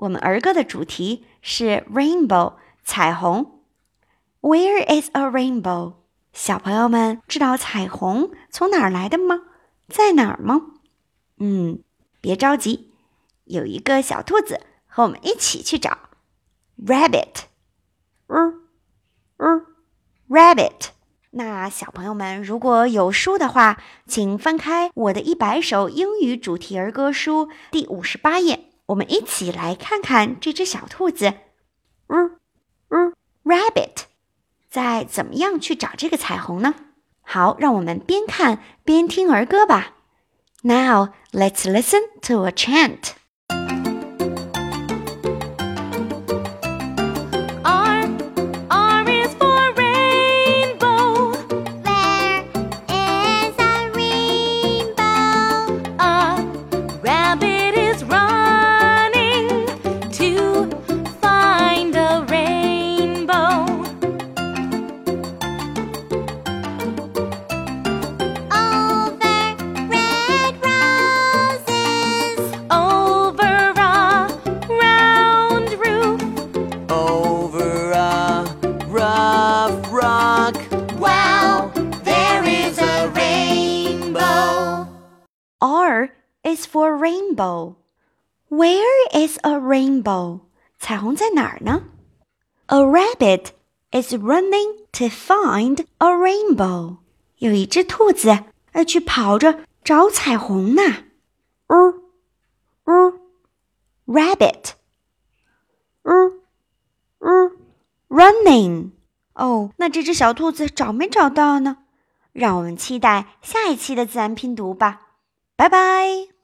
我们儿歌的主题是 Rainbow 彩虹。Where is a rainbow？小朋友们知道彩虹从哪儿来的吗？在哪儿吗？嗯，别着急，有一个小兔子和我们一起去找。Rabbit，嗯嗯，Rabbit。那小朋友们如果有书的话，请翻开我的一百首英语主题儿歌书第五十八页，我们一起来看看这只小兔子。嗯嗯，Rabbit。在怎么样去找这个彩虹呢？好，让我们边看边听儿歌吧。Now let's listen to a chant. Is for rainbow. Where is a rainbow? 彩虹在哪儿呢？A rabbit is running to find a rainbow. 有一只兔子要去跑着找彩虹呢。，rabbit。，running。哦，那这只小兔子找没找到呢？让我们期待下一期的自然拼读吧。拜拜。